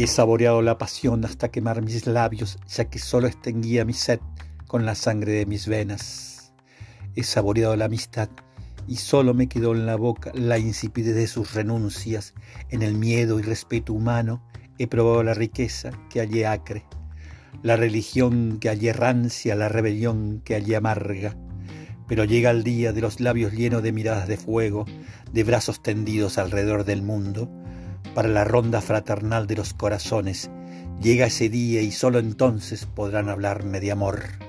He saboreado la pasión hasta quemar mis labios, ya que solo extinguía mi sed con la sangre de mis venas. He saboreado la amistad y solo me quedó en la boca la insipidez de sus renuncias. En el miedo y respeto humano he probado la riqueza que hallé acre, la religión que hallé rancia, la rebelión que hallé amarga. Pero llega el día de los labios llenos de miradas de fuego, de brazos tendidos alrededor del mundo, para la ronda fraternal de los corazones. Llega ese día y solo entonces podrán hablarme de amor.